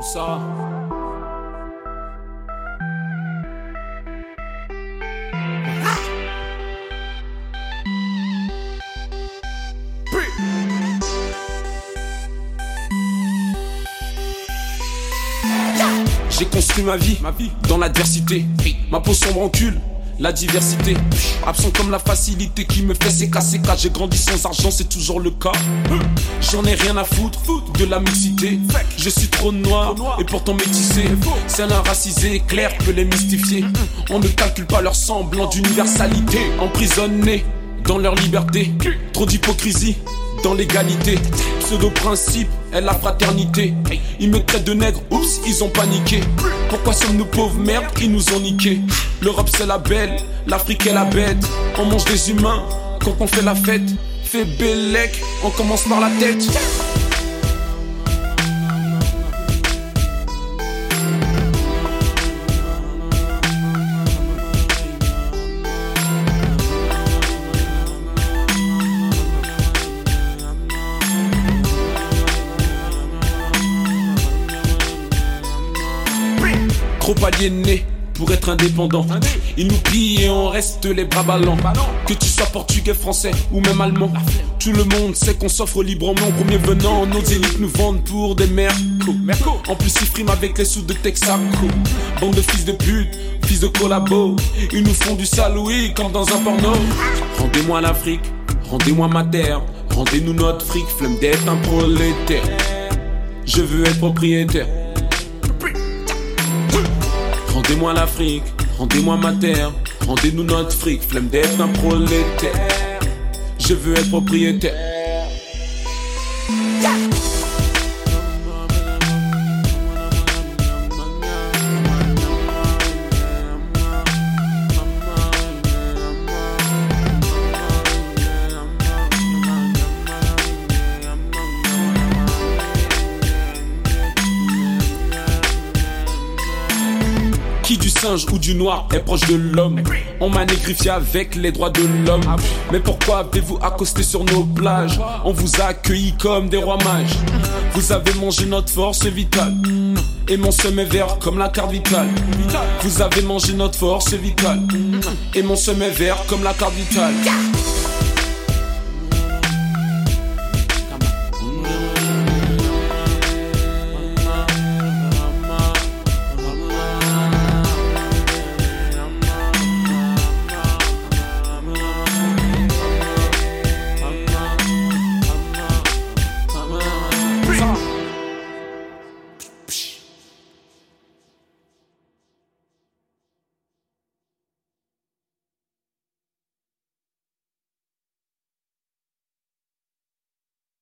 ça J'ai construit ma vie, ma vie dans l'adversité. Ma peau sombre encule, la diversité. Absent comme la facilité qui me fait s'écasser car j'ai grandi sans argent, c'est toujours le cas. J'en ai rien à foutre de la mixité. Je suis trop noir et pourtant métissé. C'est un racisé, clair peut les mystifier. On ne calcule pas leur semblant d'universalité. Emprisonnés dans leur liberté, trop d'hypocrisie dans l'égalité. Pseudo-principe est la fraternité. Ils me traitent de nègre, oups, ils ont paniqué. Pourquoi sommes-nous pauvres? Merdes qui nous ont niqués L'Europe c'est la belle, l'Afrique est la bête. On mange des humains quand on fait la fête. Fait bellec, on commence par la tête. Trop aliéné pour être indépendant. Ils nous pillent et on reste les bras ballants. Que tu sois portugais, français ou même allemand. Tout le monde sait qu'on s'offre librement premier venant. Nos élites nous vendent pour des mercos. En plus, ils friment avec les sous de Texaco. Bande de fils de pute, fils de collabo. Ils nous font du saloui comme dans un porno. Rendez-moi l'Afrique, rendez-moi ma terre. Rendez-nous notre fric, flemme d'être un prolétaire. Je veux être propriétaire. Rendez-moi l'Afrique, rendez-moi ma terre, rendez-nous notre fric, flemme d'être un prolétaire. Je veux être propriétaire. Qui du singe ou du noir est proche de l'homme On m'a négrifié avec les droits de l'homme. Mais pourquoi avez-vous accosté sur nos plages On vous a accueillis comme des rois mages. Vous avez mangé notre force vitale Et mon sommet vert comme la carte vitale. Vous avez mangé notre force vitale Et mon sommet vert comme la carte vitale